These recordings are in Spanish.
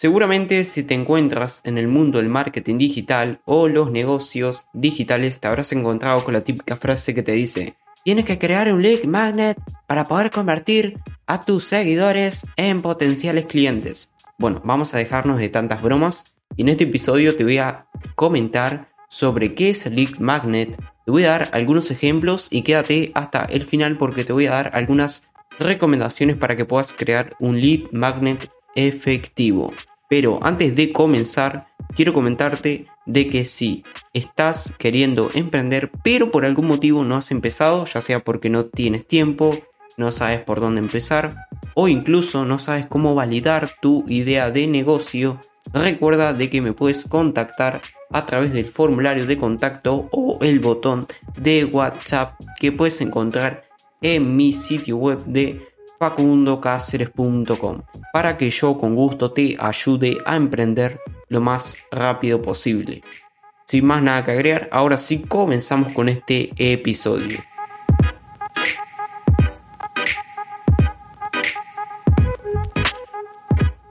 Seguramente si te encuentras en el mundo del marketing digital o los negocios digitales te habrás encontrado con la típica frase que te dice Tienes que crear un lead magnet para poder convertir a tus seguidores en potenciales clientes. Bueno, vamos a dejarnos de tantas bromas y en este episodio te voy a comentar sobre qué es el lead magnet. Te voy a dar algunos ejemplos y quédate hasta el final porque te voy a dar algunas recomendaciones para que puedas crear un lead magnet efectivo. Pero antes de comenzar, quiero comentarte de que si estás queriendo emprender, pero por algún motivo no has empezado, ya sea porque no tienes tiempo, no sabes por dónde empezar, o incluso no sabes cómo validar tu idea de negocio, recuerda de que me puedes contactar a través del formulario de contacto o el botón de WhatsApp que puedes encontrar en mi sitio web de facundocáceres.com para que yo con gusto te ayude a emprender lo más rápido posible. Sin más nada que agregar, ahora sí comenzamos con este episodio.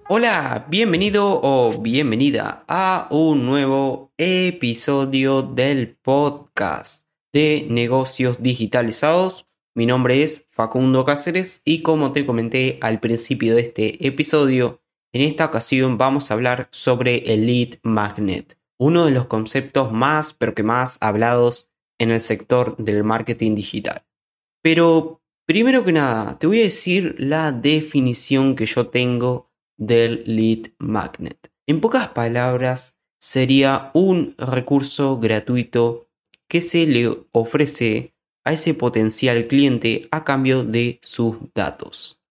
Hola, bienvenido o bienvenida a un nuevo episodio del podcast de negocios digitalizados mi nombre es Facundo Cáceres y como te comenté al principio de este episodio, en esta ocasión vamos a hablar sobre el lead magnet, uno de los conceptos más pero que más hablados en el sector del marketing digital. Pero primero que nada, te voy a decir la definición que yo tengo del lead magnet. En pocas palabras, sería un recurso gratuito que se le ofrece a ese potencial cliente a cambio de sus datos.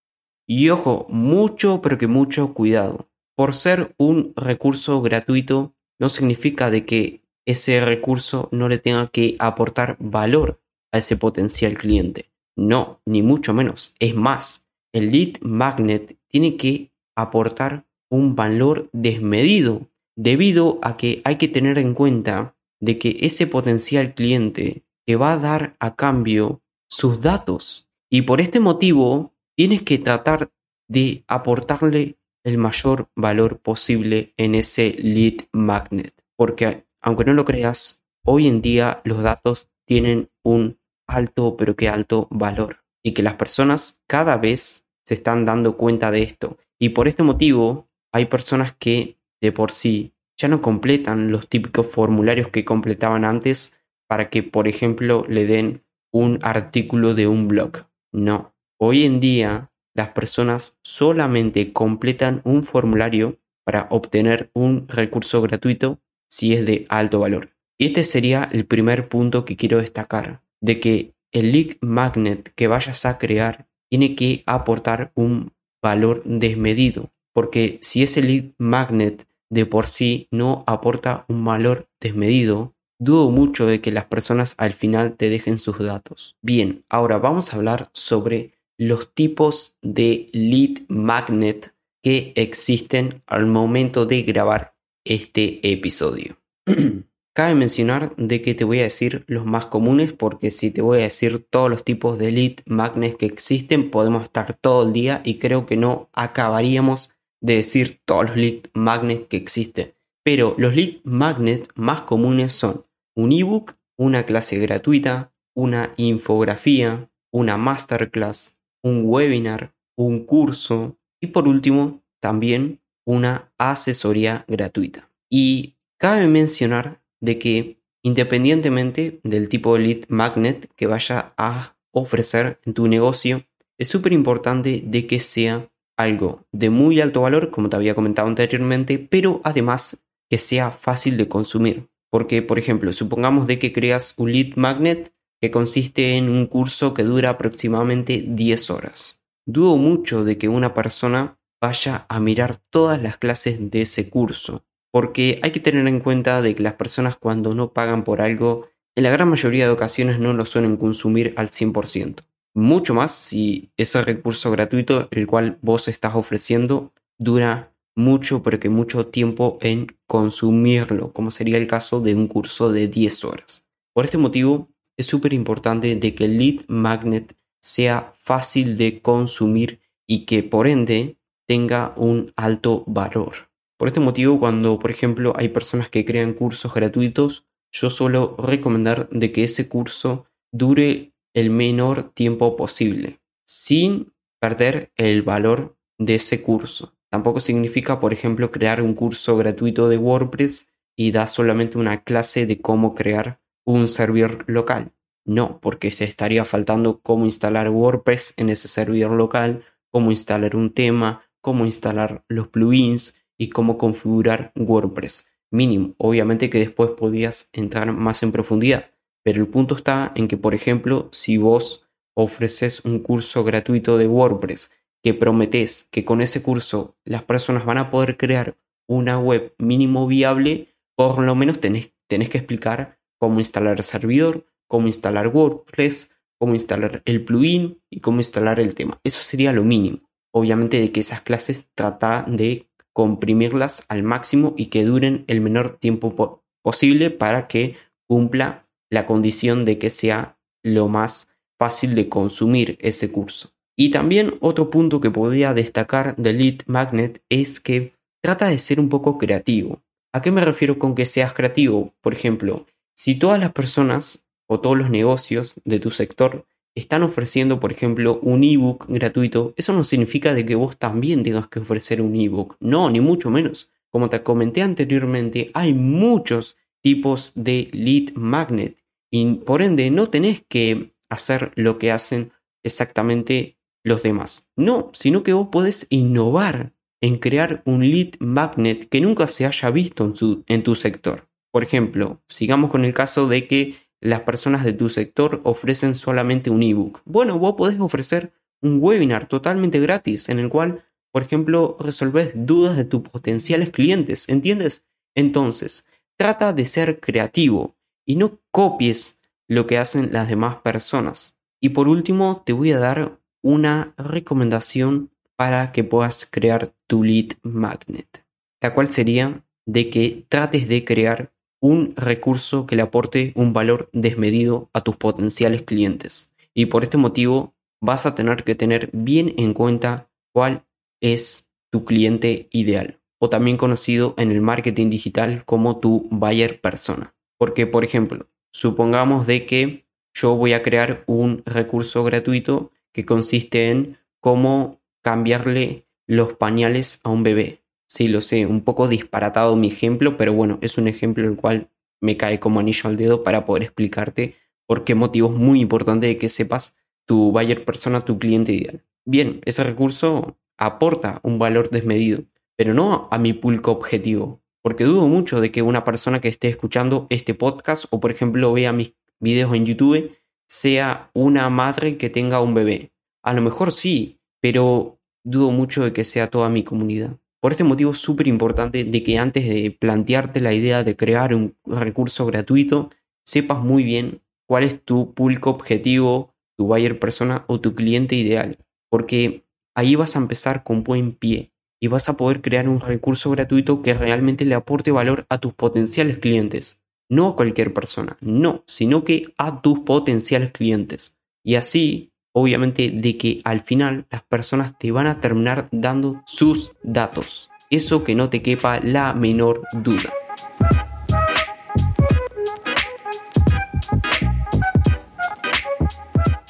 Y ojo, mucho pero que mucho cuidado. Por ser un recurso gratuito no significa de que ese recurso no le tenga que aportar valor a ese potencial cliente. No, ni mucho menos. Es más, el lead magnet tiene que aportar un valor desmedido debido a que hay que tener en cuenta de que ese potencial cliente te va a dar a cambio sus datos. Y por este motivo tienes que tratar de aportarle el mayor valor posible en ese lead magnet. Porque aunque no lo creas, hoy en día los datos tienen un alto pero que alto valor. Y que las personas cada vez se están dando cuenta de esto. Y por este motivo hay personas que de por sí ya no completan los típicos formularios que completaban antes para que, por ejemplo, le den un artículo de un blog. No. Hoy en día las personas solamente completan un formulario para obtener un recurso gratuito si es de alto valor. Y este sería el primer punto que quiero destacar, de que el lead magnet que vayas a crear tiene que aportar un valor desmedido, porque si ese lead magnet de por sí no aporta un valor desmedido, Dudo mucho de que las personas al final te dejen sus datos. Bien, ahora vamos a hablar sobre los tipos de lead magnet que existen al momento de grabar este episodio. Cabe mencionar de que te voy a decir los más comunes porque si te voy a decir todos los tipos de lead magnets que existen podemos estar todo el día y creo que no acabaríamos de decir todos los lead magnets que existen. Pero los lead magnets más comunes son un ebook, una clase gratuita, una infografía, una masterclass, un webinar, un curso y por último también una asesoría gratuita. Y cabe mencionar de que independientemente del tipo de lead magnet que vaya a ofrecer en tu negocio, es súper importante de que sea algo de muy alto valor, como te había comentado anteriormente, pero además que sea fácil de consumir. Porque, por ejemplo, supongamos de que creas un lead magnet que consiste en un curso que dura aproximadamente 10 horas. Dudo mucho de que una persona vaya a mirar todas las clases de ese curso, porque hay que tener en cuenta de que las personas cuando no pagan por algo, en la gran mayoría de ocasiones no lo suelen consumir al 100%. Mucho más si ese recurso gratuito, el cual vos estás ofreciendo, dura mucho, pero que mucho tiempo en consumirlo, como sería el caso de un curso de 10 horas. Por este motivo, es súper importante de que el lead magnet sea fácil de consumir y que por ende tenga un alto valor. Por este motivo, cuando por ejemplo hay personas que crean cursos gratuitos, yo suelo recomendar de que ese curso dure el menor tiempo posible, sin perder el valor de ese curso. Tampoco significa, por ejemplo, crear un curso gratuito de WordPress y da solamente una clase de cómo crear un servidor local. No, porque se estaría faltando cómo instalar WordPress en ese servidor local, cómo instalar un tema, cómo instalar los plugins y cómo configurar WordPress. Mínimo, obviamente que después podías entrar más en profundidad, pero el punto está en que, por ejemplo, si vos ofreces un curso gratuito de WordPress que prometes que con ese curso las personas van a poder crear una web mínimo viable, por lo menos tenés, tenés que explicar cómo instalar servidor, cómo instalar WordPress, cómo instalar el plugin y cómo instalar el tema. Eso sería lo mínimo. Obviamente de que esas clases trata de comprimirlas al máximo y que duren el menor tiempo posible para que cumpla la condición de que sea lo más fácil de consumir ese curso. Y también otro punto que podría destacar de Lead Magnet es que trata de ser un poco creativo. ¿A qué me refiero con que seas creativo? Por ejemplo, si todas las personas o todos los negocios de tu sector están ofreciendo, por ejemplo, un ebook gratuito, eso no significa de que vos también tengas que ofrecer un ebook. No, ni mucho menos. Como te comenté anteriormente, hay muchos tipos de lead magnet y por ende no tenés que hacer lo que hacen exactamente los demás. No, sino que vos podés innovar en crear un lead magnet que nunca se haya visto en, en tu sector. Por ejemplo, sigamos con el caso de que las personas de tu sector ofrecen solamente un ebook. Bueno, vos podés ofrecer un webinar totalmente gratis en el cual, por ejemplo, resolves dudas de tus potenciales clientes, ¿entiendes? Entonces, trata de ser creativo y no copies lo que hacen las demás personas. Y por último, te voy a dar una recomendación para que puedas crear tu lead magnet, la cual sería de que trates de crear un recurso que le aporte un valor desmedido a tus potenciales clientes. Y por este motivo vas a tener que tener bien en cuenta cuál es tu cliente ideal, o también conocido en el marketing digital como tu buyer persona. Porque, por ejemplo, supongamos de que yo voy a crear un recurso gratuito que consiste en cómo cambiarle los pañales a un bebé. Sí, lo sé, un poco disparatado mi ejemplo, pero bueno, es un ejemplo el cual me cae como anillo al dedo para poder explicarte por qué motivo es muy importante de que sepas tu buyer persona, tu cliente ideal. Bien, ese recurso aporta un valor desmedido, pero no a mi público objetivo, porque dudo mucho de que una persona que esté escuchando este podcast o por ejemplo vea mis videos en YouTube sea una madre que tenga un bebé. A lo mejor sí, pero dudo mucho de que sea toda mi comunidad. Por este motivo es súper importante de que antes de plantearte la idea de crear un recurso gratuito, sepas muy bien cuál es tu público objetivo, tu buyer persona o tu cliente ideal. Porque ahí vas a empezar con buen pie y vas a poder crear un recurso gratuito que realmente le aporte valor a tus potenciales clientes. No a cualquier persona, no, sino que a tus potenciales clientes. Y así obviamente de que al final las personas te van a terminar dando sus datos. Eso que no te quepa la menor duda.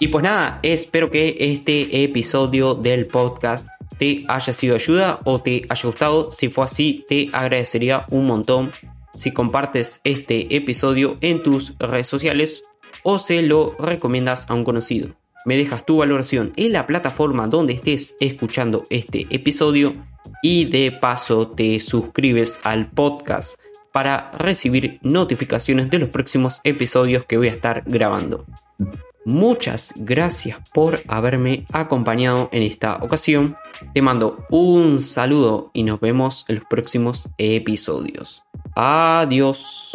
Y pues nada, espero que este episodio del podcast te haya sido ayuda o te haya gustado. Si fue así, te agradecería un montón si compartes este episodio en tus redes sociales o se lo recomiendas a un conocido me dejas tu valoración en la plataforma donde estés escuchando este episodio y de paso te suscribes al podcast para recibir notificaciones de los próximos episodios que voy a estar grabando. Muchas gracias por haberme acompañado en esta ocasión. Te mando un saludo y nos vemos en los próximos episodios. Adiós.